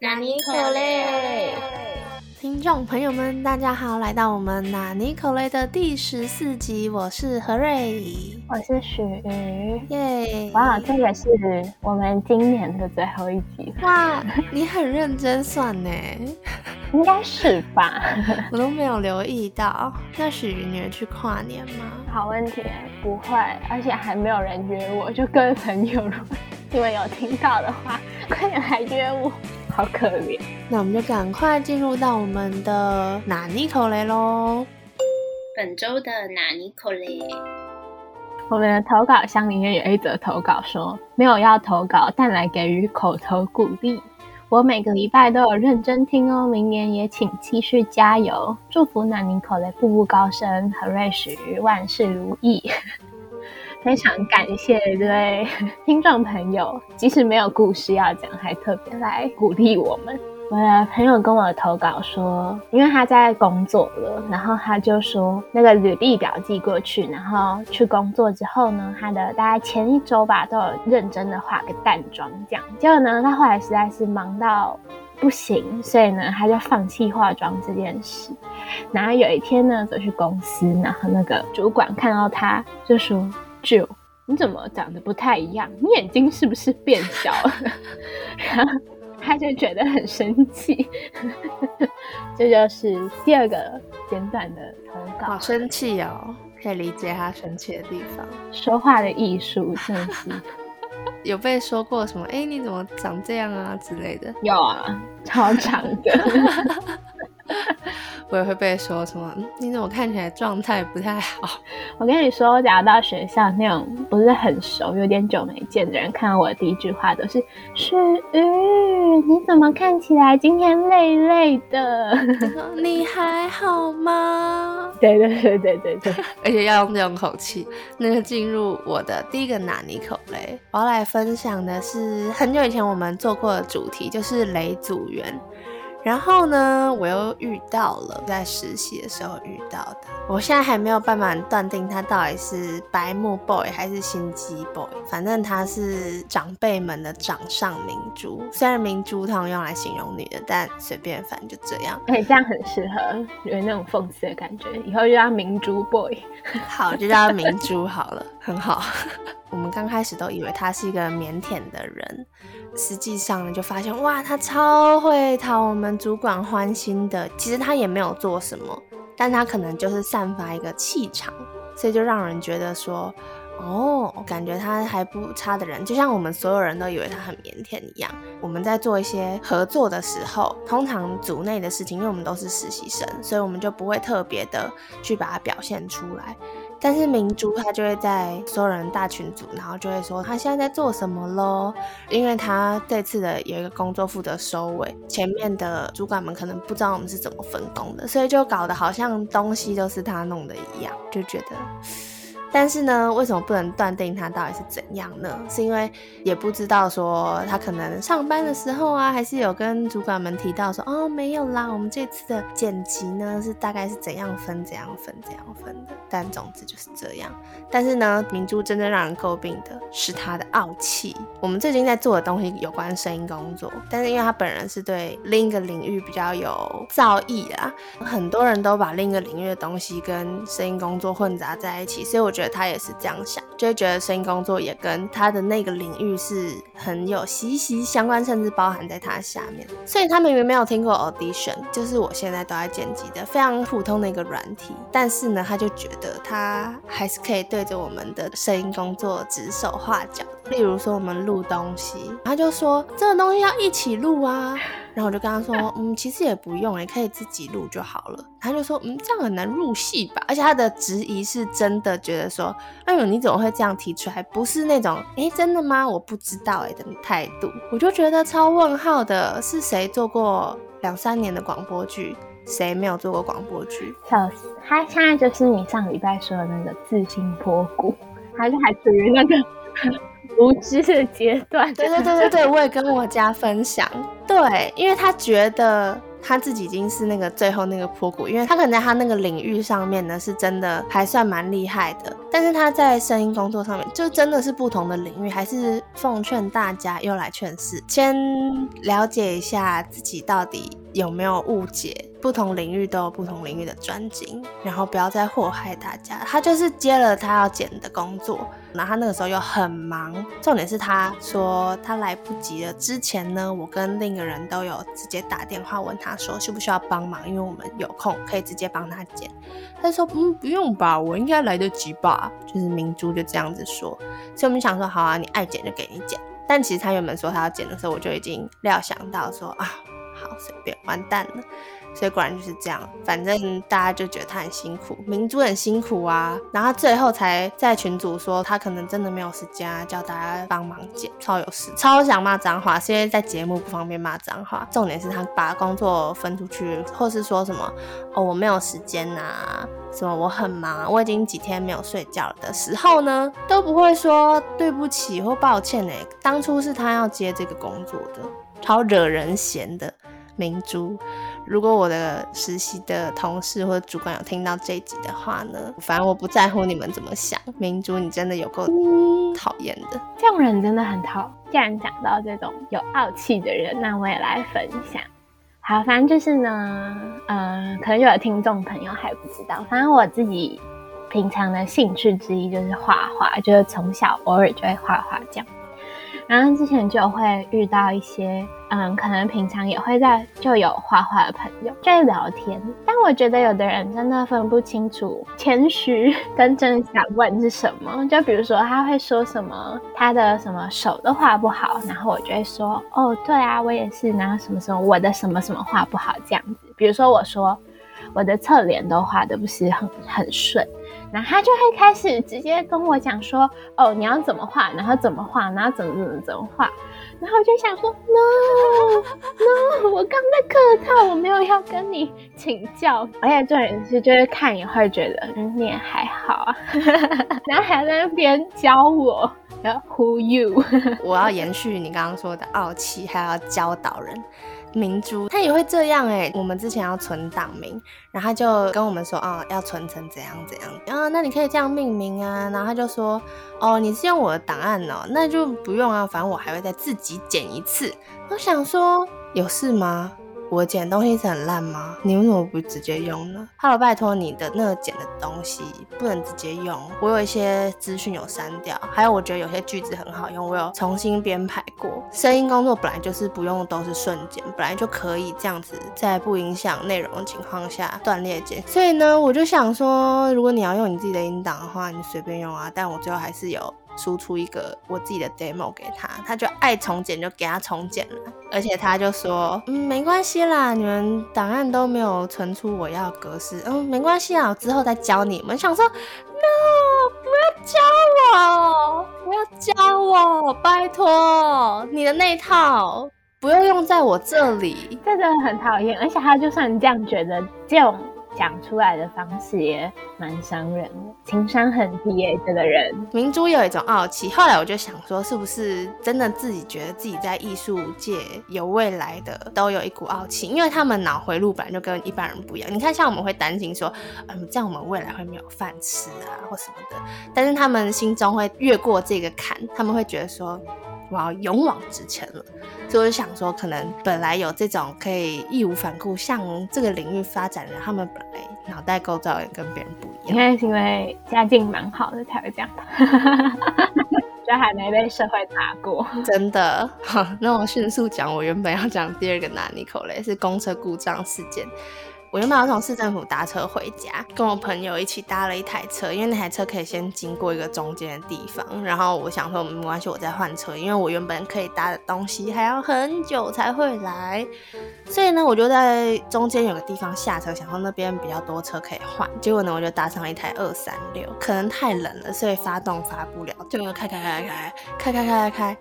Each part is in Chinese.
纳尼可嘞？听众朋友们，大家好，来到我们纳尼可雷的第十四集，我是何瑞，我是许瑜，耶！哇，这也是我们今年的最后一集哇！你很认真算呢，应该是吧？我都没有留意到。那许瑜，你去跨年吗？好问题，不会，而且还没有人约我，就跟朋友 如果你们有听到的话，快点来约我。好可怜，那我们就赶快进入到我们的哪尼口雷喽。本周的哪尼口雷，我们的投稿箱里面有一则投稿说，没有要投稿，但来给予口头鼓励。我每个礼拜都有认真听哦，明年也请继续加油，祝福南尼口雷步步高升，和瑞许万事如意。非常感谢这位 听众朋友，即使没有故事要讲，还特别来鼓励我们。我的朋友跟我投稿说，因为他在工作了，然后他就说那个履历表寄过去，然后去工作之后呢，他的大概前一周吧，都有认真的化个淡妆这样。结果呢，他后来实在是忙到不行，所以呢，他就放弃化妆这件事。然后有一天呢，走去公司，然后那个主管看到他就说。就你怎么长得不太一样？你眼睛是不是变小了？然后他就觉得很生气。这就是第二个简短的投稿。好生气哦，可以理解他生气的地方。说话的艺术真的是 有被说过什么？哎，你怎么长这样啊之类的？有啊，超长的。我也会被说什么？你怎么看起来状态不太好？我跟你说，假如到学校那种不是很熟、有点久没见的人，看到我的第一句话都是“雪玉，你怎么看起来今天累累的？你还好吗？” 对对对对对对，而且要用这种口气。那就进入我的第一个拿尼口雷，我要来分享的是很久以前我们做过的主题，就是雷组员。然后呢，我又遇到了在实习的时候遇到的。我现在还没有办法断定他到底是白目 boy 还是心机 boy。反正他是长辈们的掌上明珠。虽然明珠通常用来形容女的，但随便，反正就这样。哎，这样很适合，有那种讽刺的感觉。以后就叫明珠 boy。好，就叫明珠好了，很好。我们刚开始都以为他是一个腼腆的人。实际上呢就发现，哇，他超会讨我们主管欢心的。其实他也没有做什么，但他可能就是散发一个气场，所以就让人觉得说，哦，感觉他还不差的人。就像我们所有人都以为他很腼腆一样。我们在做一些合作的时候，通常组内的事情，因为我们都是实习生，所以我们就不会特别的去把它表现出来。但是明珠他就会在所有人大群组，然后就会说他现在在做什么咯？因为他这次的有一个工作负责收尾，前面的主管们可能不知道我们是怎么分工的，所以就搞得好像东西都是他弄的一样，就觉得。但是呢，为什么不能断定他到底是怎样呢？是因为也不知道说他可能上班的时候啊，还是有跟主管们提到说，哦，没有啦，我们这次的剪辑呢是大概是怎样分、怎样分、怎样分的。但总之就是这样。但是呢，明珠真正让人诟病的是他的傲气。我们最近在做的东西有关声音工作，但是因为他本人是对另一个领域比较有造诣啊，很多人都把另一个领域的东西跟声音工作混杂在一起，所以我。觉得他也是这样想，就会觉得声音工作也跟他的那个领域是很有息息相关，甚至包含在他下面。所以他明明没有听过 Audition，就是我现在都在剪辑的非常普通的一个软体，但是呢，他就觉得他还是可以对着我们的声音工作指手画脚。例如说我们录东西，他就说这个东西要一起录啊。然后我就跟他说，嗯，其实也不用，也可以自己录就好了。他就说，嗯，这样很难入戏吧？而且他的质疑是真的，觉得说，哎呦，你怎么会这样提出来？不是那种，哎，真的吗？我不知道，哎的态度。我就觉得超问号的，是谁做过两三年的广播剧？谁没有做过广播剧？笑死！他现在就是你上礼拜说的那个自信坡谷，还是还属于那个。无知的阶段，对对对对对，我也跟我家分享，对，因为他觉得他自己已经是那个最后那个坡谷，因为他可能在他那个领域上面呢，是真的还算蛮厉害的。但是他在声音工作上面，就真的是不同的领域。还是奉劝大家又来劝世，先了解一下自己到底有没有误解。不同领域都有不同领域的专精，然后不要再祸害大家。他就是接了他要剪的工作，然后他那个时候又很忙。重点是他说他来不及了。之前呢，我跟另一个人都有直接打电话问他说需不需要帮忙，因为我们有空可以直接帮他剪。他说嗯不用吧，我应该来得及吧。就是明珠就这样子说，所以我们想说好啊，你爱剪就给你剪。但其实他原本说他要剪的时候，我就已经料想到说啊好随便完蛋了。所以果然就是这样，反正大家就觉得他很辛苦，明珠很辛苦啊。然后最后才在群组说他可能真的没有时间啊，叫大家帮忙剪，超有事，超想骂脏话，是因为在节目不方便骂脏话。重点是他把工作分出去，或是说什么哦我没有时间呐，什么我很忙，我已经几天没有睡觉了的时候呢，都不会说对不起或抱歉呢。当初是他要接这个工作的，超惹人嫌的明珠。如果我的实习的同事或者主管有听到这一集的话呢，反正我不在乎你们怎么想。明珠，你真的有够讨厌的，这种人真的很讨。既然讲到这种有傲气的人，那我也来分享。好，反正就是呢，呃，可能有的听众朋友还不知道，反正我自己平常的兴趣之一就是画画，就是从小偶尔就会画画这样。然后之前就会遇到一些，嗯，可能平常也会在就有画画的朋友在聊天，但我觉得有的人真的分不清楚谦虚跟真想问是什么。就比如说他会说什么他的什么手都画不好，然后我就会说，哦，对啊，我也是，然后什么什么我的什么什么画不好这样子。比如说我说我的侧脸都画的不是很很顺。然后他就会开始直接跟我讲说，哦，你要怎么画，然后怎么画，然后怎么怎么怎么画，然后我就想说，no no，我刚在客套，我没有要跟你请教，而且重点是就是看也会觉得，嗯，你也还好啊，然后还在那边教我，要 who you，我要延续你刚刚说的傲气，还要教导人。明珠他也会这样哎，我们之前要存档名，然后他就跟我们说啊，要存成怎样怎样啊，那你可以这样命名啊，然后他就说哦，你是用我的档案哦，那就不用啊，反正我还会再自己剪一次。我想说，有事吗？我剪东西是很烂吗？你为什么不直接用呢？Hello，拜托你的那个剪的东西不能直接用。我有一些资讯有删掉，还有我觉得有些句子很好用，我有重新编排过。声音工作本来就是不用都是瞬剪，本来就可以这样子在不影响内容的情况下断裂剪。所以呢，我就想说，如果你要用你自己的音档的话，你随便用啊。但我最后还是有。输出一个我自己的 demo 给他，他就爱重剪就给他重剪了，而且他就说，嗯，没关系啦，你们档案都没有存出我要格式，嗯，没关系啊，我之后再教你们。想说，no，不要教我，不要教我，拜托，你的那套不用用在我这里，真的很讨厌。而且他就算这样觉得，这种。讲出来的方式也蛮伤人的，情商很低耶，这个人。明珠有一种傲气，后来我就想说，是不是真的自己觉得自己在艺术界有未来的，都有一股傲气，因为他们脑回路本来就跟一般人不一样。你看，像我们会担心说，嗯，这样我们未来会没有饭吃啊，或什么的，但是他们心中会越过这个坎，他们会觉得说。我要勇往直前了，所以我就想说，可能本来有这种可以义无反顾向这个领域发展的人，他们本来脑袋构造也跟别人不一样。应该是因为家境蛮好的才会这样，就还没被社会打过。真的，好，那我迅速讲，我原本要讲第二个拿尼口雷是公车故障事件。我原本要从市政府搭车回家，跟我朋友一起搭了一台车，因为那台车可以先经过一个中间的地方。然后我想说没关系，我再换车，因为我原本可以搭的东西还要很久才会来。所以呢，我就在中间有个地方下车，想说那边比较多车可以换。结果呢，我就搭上了一台二三六，可能太冷了，所以发动发不了，就开开开开开开开开开。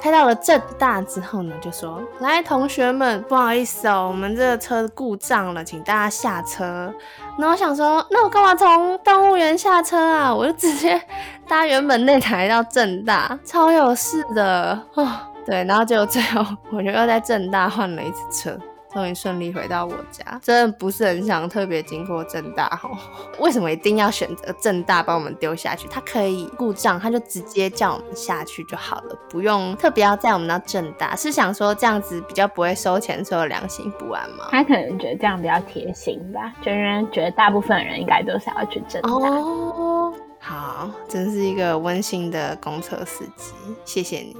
开到了正大之后呢，就说：“来，同学们，不好意思哦，我们这个车故障了，请大家下车。”那我想说，那我干嘛从动物园下车啊？我就直接搭原本那台到正大，超有事的哦。对，然后结果最后我就又在正大换了一次车，终于顺利回到我家，真的不是很想特别经过正大哦。为什么一定要选择正大把我们丢下去？他可以故障，他就直接叫我们下去就好了，不用特别要载我们到正大。是想说这样子比较不会收钱，所以良心不安吗？他可能觉得这样比较贴心吧，就因为觉得大部分人应该都是要去正大。哦，好，真是一个温馨的公车司机，谢谢你。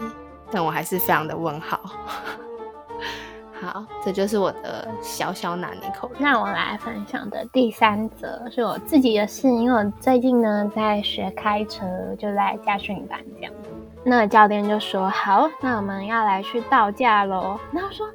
但我还是非常的问号。好，这就是我的小小拿捏口。那我来分享的第三则是我自己的事，因为我最近呢在学开车，就在驾训班这样。那教练就说：“好，那我们要来去道驾喽。”然后说：“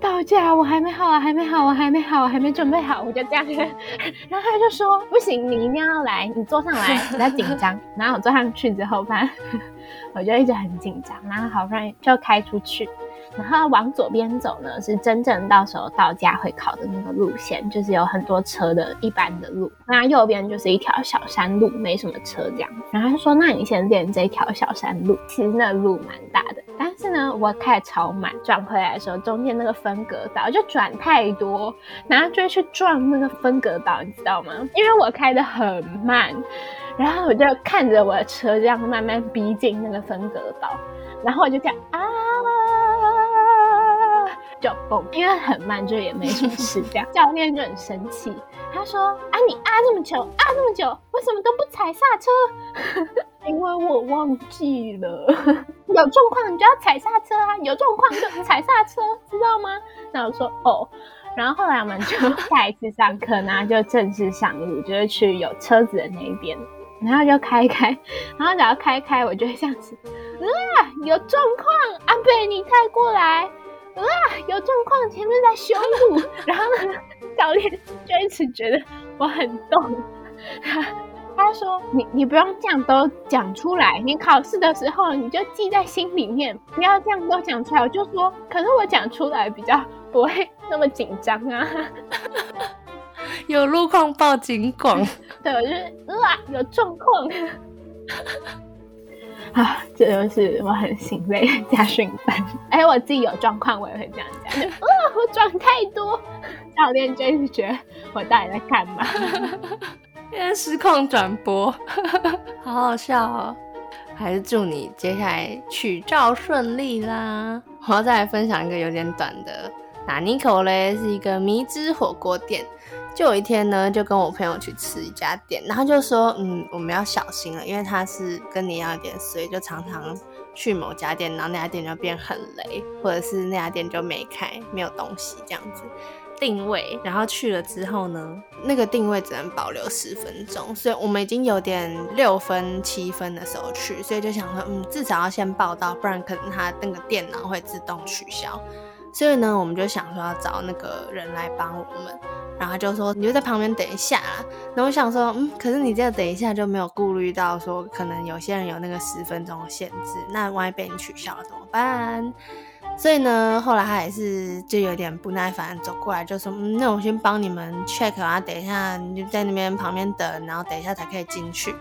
道驾，我还没好啊，还没好，我还没好，我还没准备好。”我就这样，然后他就说：“不行，你一定要来，你坐上来，比较紧张。”然后我坐上去之后，反正 我就一直很紧张，然后好不容易就开出去。然后往左边走呢，是真正到时候到家会考的那个路线，就是有很多车的一般的路。那右边就是一条小山路，没什么车这样。然后他说：“那你先练这条小山路。”其实那路蛮大的，但是呢，我开超慢，转回来的时候，中间那个分隔岛就转太多，然后就去撞那个分隔岛，你知道吗？因为我开的很慢，然后我就看着我的车这样慢慢逼近那个分隔岛，然后我就这样啊。就蹦，因为很慢，就也没什么事。这样 教练就很生气，他说：“啊，你啊这么久，啊这么久，为什么都不踩刹车？因为我忘记了，有状况你就要踩刹车啊，有状况就踩刹车，知道吗？”那我说：“哦。”然后后来我们就下一次上课呢，就正式上路，就是去有车子的那一边，然后就开开，然后只要开开，我就会这样子，啊，有状况，阿贝你开过来。啊，有状况，前面在修路，然后呢，教练就一直觉得我很动，他他说你你不用这样都讲出来，你考试的时候你就记在心里面，不要这样都讲出来。我就说，可是我讲出来比较不会那么紧张啊。有路况报警广，对，我就是啊，有状况。啊，这就是我很心累加训班。哎，我自己有状况，我也会这样讲。啊，我转太多，教练就是觉得我到底在干嘛？现在实况转播，好好笑哦。还是祝你接下来取照顺利啦。我要再来分享一个有点短的。那尼口嘞是一个迷之火锅店。就有一天呢，就跟我朋友去吃一家店，然后就说，嗯，我们要小心了，因为他是跟你一样有点衰，就常常去某家店，然后那家店就变很雷，或者是那家店就没开，没有东西这样子。定位，然后去了之后呢，那个定位只能保留十分钟，所以我们已经有点六分七分的时候去，所以就想说，嗯，至少要先报到，不然可能他那个电脑会自动取消。所以呢，我们就想说要找那个人来帮我们，然后就说你就在旁边等一下啦。那我想说，嗯，可是你这样等一下就没有顾虑到说，可能有些人有那个十分钟的限制，那万一被你取消了怎么办？所以呢，后来他也是就有点不耐烦走过来，就说，嗯，那我先帮你们 check 啊，等一下你就在那边旁边等，然后等一下才可以进去。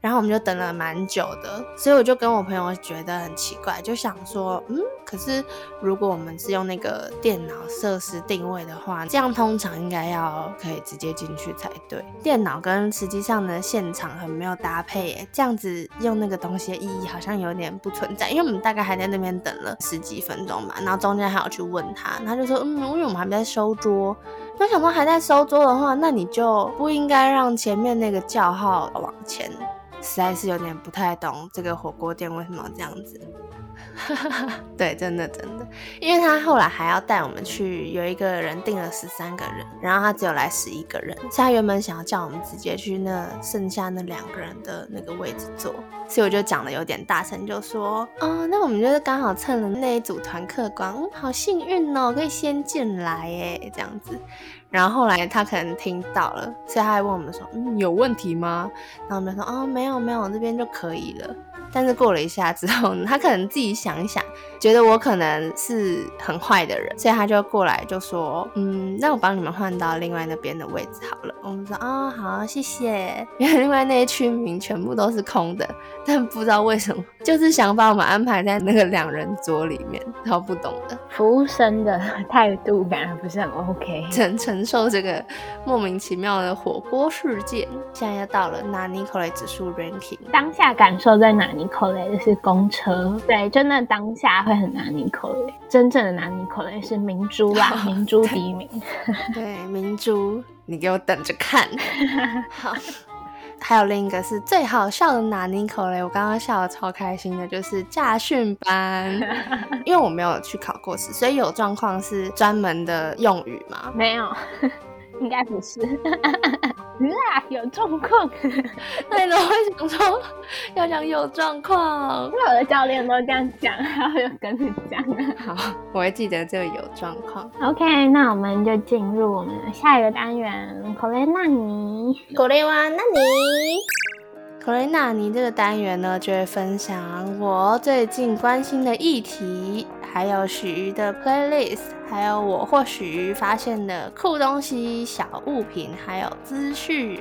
然后我们就等了蛮久的，所以我就跟我朋友觉得很奇怪，就想说，嗯，可是如果我们是用那个电脑设施定位的话，这样通常应该要可以直接进去才对。电脑跟实际上的现场很没有搭配，耶，这样子用那个东西的意义好像有点不存在。因为我们大概还在那边等了十几分钟嘛，然后中间还有去问他，他就说，嗯，因为我们还在收桌。我想到还在收桌的话，那你就不应该让前面那个叫号往前。实在是有点不太懂这个火锅店为什么要这样子。对，真的真的，因为他后来还要带我们去，有一个人订了十三个人，然后他只有来十一个人，所以他原本想要叫我们直接去那剩下那两个人的那个位置坐，所以我就讲的有点大声，就说，哦，那我们就是刚好蹭了那一组团客官，嗯，好幸运哦，可以先进来耶，这样子。然后后来他可能听到了，所以他还问我们说，嗯，有问题吗？然后我们说，哦，没有没有，这边就可以了。但是过了一下之后，他可能自己想一想，觉得我可能是很坏的人，所以他就过来就说：“嗯，那我帮你们换到另外那边的位置好了。”我们说：“哦，好，谢谢。”因为另外那些区名全部都是空的，但不知道为什么就是想把我们安排在那个两人桌里面，超不懂的，服务生的态度感觉不是很 OK。承承受这个莫名其妙的火锅事件。现在要到了拿尼可雷指数 ranking，当下感受在拿尼可雷的是公车，对，真的当下会很拿尼可雷。真正的拿尼可雷是明珠啦，明珠第一名。对，明珠，你给我等着看。好。还有另一个是最好笑的拿尼口嘞，我刚刚笑的超开心的，就是驾训班，因为我没有去考过试，所以有状况是专门的用语吗？没有。应该不是，啊，有状况，那你怎么会想说要讲有状况？因为我的教练都这样讲，然后就跟你讲。好，我会记得这个有状况。OK，那我们就进入我们的下一个单元——口雷纳尼。口雷哇，纳尼？口雷纳尼这个单元呢，就会分享我最近关心的议题。还有许瑜的 playlist，还有我或许发现的酷东西、小物品，还有资讯。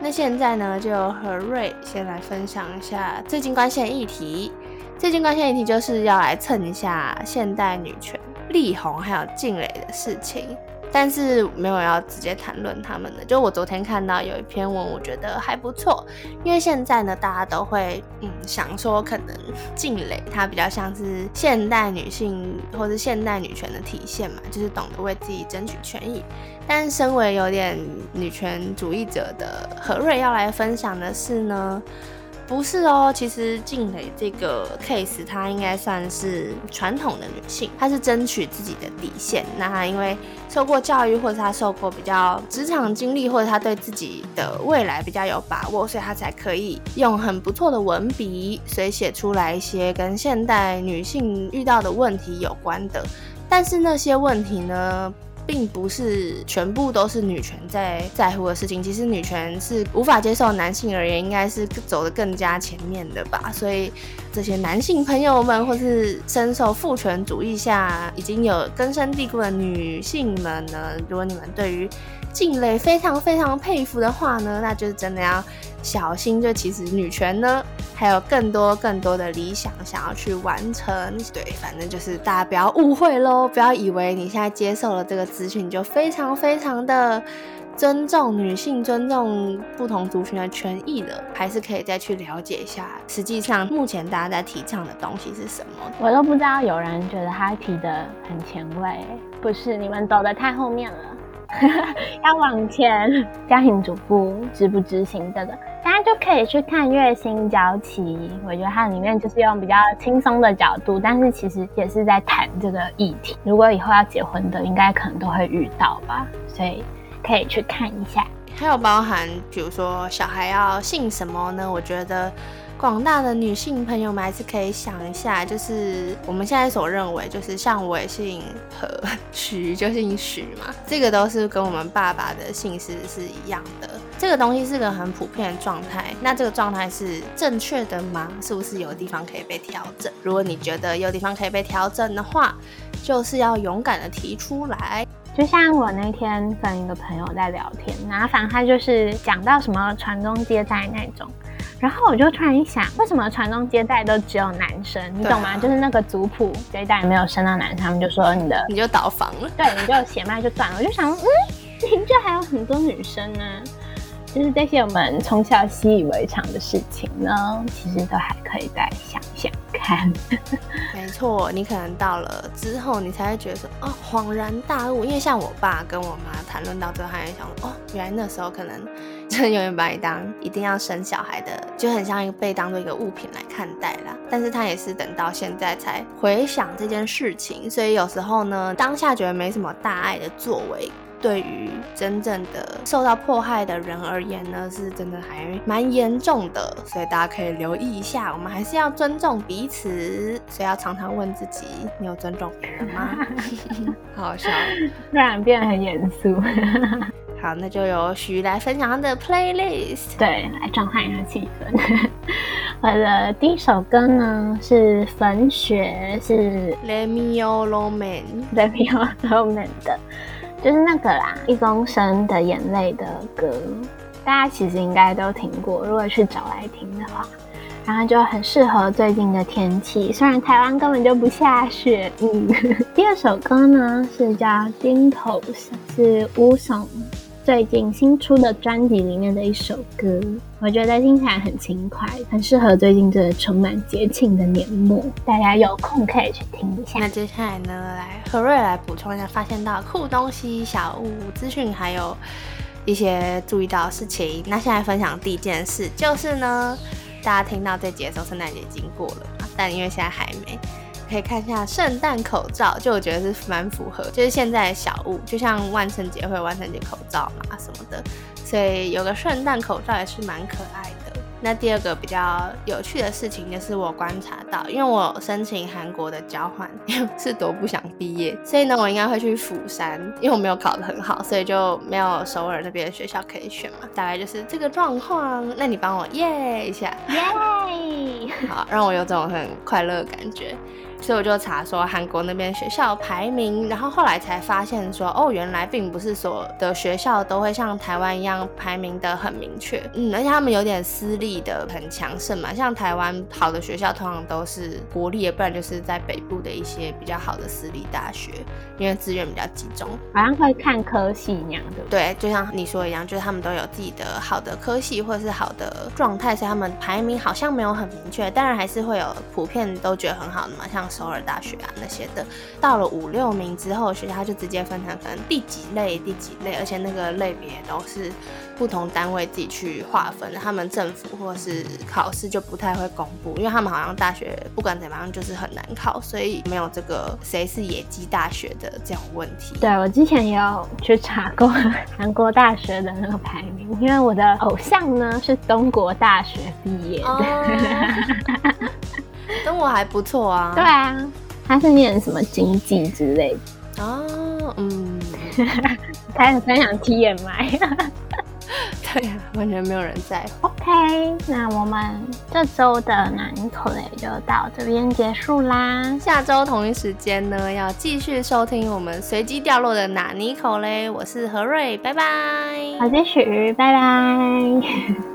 那现在呢，就和瑞先来分享一下最近关心的议题。最近关心的议题就是要来蹭一下现代女权、力宏还有静蕾的事情。但是没有要直接谈论他们的，就我昨天看到有一篇文，我觉得还不错，因为现在呢，大家都会嗯想说，可能静蕾她比较像是现代女性或者现代女权的体现嘛，就是懂得为自己争取权益。但身为有点女权主义者的何瑞要来分享的是呢。不是哦，其实静蕾这个 case，她应该算是传统的女性，她是争取自己的底线。那她因为受过教育，或者她受过比较职场经历，或者她对自己的未来比较有把握，所以她才可以用很不错的文笔，所以写出来一些跟现代女性遇到的问题有关的。但是那些问题呢？并不是全部都是女权在在乎的事情，其实女权是无法接受男性而言，应该是走得更加前面的吧。所以这些男性朋友们，或是深受父权主义下已经有根深蒂固的女性们呢，如果你们对于静蕾非常非常佩服的话呢，那就是真的要小心。就其实女权呢，还有更多更多的理想想要去完成。对，反正就是大家不要误会喽，不要以为你现在接受了这个资讯，就非常非常的尊重女性、尊重不同族群的权益了。还是可以再去了解一下，实际上目前大家在提倡的东西是什么。我都不知道有人觉得他提的很前卫，不是你们走的太后面了。要往前，家庭主妇执不执行这个，大家就可以去看《月薪娇妻》。我觉得它里面就是用比较轻松的角度，但是其实也是在谈这个议题。如果以后要结婚的，应该可能都会遇到吧，所以可以去看一下。还有包含，比如说小孩要姓什么呢？我觉得。广大的女性朋友们还是可以想一下，就是我们现在所认为，就是像我也姓何，徐就姓徐嘛，这个都是跟我们爸爸的姓氏是一样的。这个东西是个很普遍的状态，那这个状态是正确的吗？是不是有地方可以被调整？如果你觉得有地方可以被调整的话，就是要勇敢的提出来。就像我那天跟一个朋友在聊天，麻烦他就是讲到什么传宗接代那种。然后我就突然一想，为什么传宗接代都只有男生？你懂吗？就是那个族谱这一代没有生到男生，他们就说你的你就倒房了，对，你就血脉就断了。我就想，嗯，这还有很多女生呢。就是这些我们从小习以为常的事情呢，其实都还可以再想想看。没错，你可能到了之后，你才会觉得说，哦，恍然大悟。因为像我爸跟我妈谈论到最后，他也想，哦，原来那时候可能永远把你当一定要生小孩的，就很像一个被当做一个物品来看待啦。但是他也是等到现在才回想这件事情，所以有时候呢，当下觉得没什么大碍的作为。对于真正的受到迫害的人而言呢，是真的还蛮严重的，所以大家可以留意一下。我们还是要尊重彼此，所以要常常问自己：你有尊重别人吗？好笑，突然变得很严肃。好，那就由徐来分享他的 playlist，对，来转换一下气氛。我的第一首歌呢是粉雪，是 lemmeo roman lemmeo roman 的。就是那个啦，一公升的眼泪的歌，大家其实应该都听过。如果去找来听的话，然后就很适合最近的天气。虽然台湾根本就不下雪。嗯，第二首歌呢是叫《丁头》，是吴耸最近新出的专辑里面的一首歌。我觉得听起来很轻快，很适合最近这个充满节庆的年末。大家有空可以去听一下。那接下来呢，来何瑞来补充一下发现到酷东西、小物资讯，还有一些注意到的事情。那现在分享第一件事就是呢。大家听到这节的时候，圣诞节已经过了？但因为现在还没，可以看一下圣诞口罩，就我觉得是蛮符合，就是现在的小物，就像万圣节会有万圣节口罩嘛什么的，所以有个圣诞口罩也是蛮可爱的。那第二个比较有趣的事情，就是我观察到，因为我申请韩国的交换，是多不想毕业，所以呢，我应该会去釜山，因为我没有考得很好，所以就没有首尔那边的学校可以选嘛，大概就是这个状况。那你帮我耶一下，耶，好，让我有种很快乐的感觉。所以我就查说韩国那边学校排名，然后后来才发现说，哦，原来并不是所有的学校都会像台湾一样排名的很明确，嗯，而且他们有点私立的很强盛嘛，像台湾好的学校通常都是国立，不然就是在北部的一些比较好的私立大学，因为资源比较集中，好像会看科系那样的。对，就像你说一样，就是他们都有自己的好的科系或者是好的状态，所以他们排名好像没有很明确，当然还是会有普遍都觉得很好的嘛，像。首尔大学啊那些的，到了五六名之后，学校就直接分成可能第几类、第几类，而且那个类别都是不同单位自己去划分，他们政府或是考试就不太会公布，因为他们好像大学不管怎么样就是很难考，所以没有这个谁是野鸡大学的这种问题。对我之前也有去查过韩国大学的那个排名，因为我的偶像呢是东国大学毕业的。跟 我还不错啊。对啊，他是念什么经济之类的。哦，嗯，开始分享 T M I。对呀，完全没有人在。OK，那我们这周的南口雷就到这边结束啦。下周同一时间呢，要继续收听我们随机掉落的哪尼口嘞。我是何瑞，拜拜。好，继续，拜拜。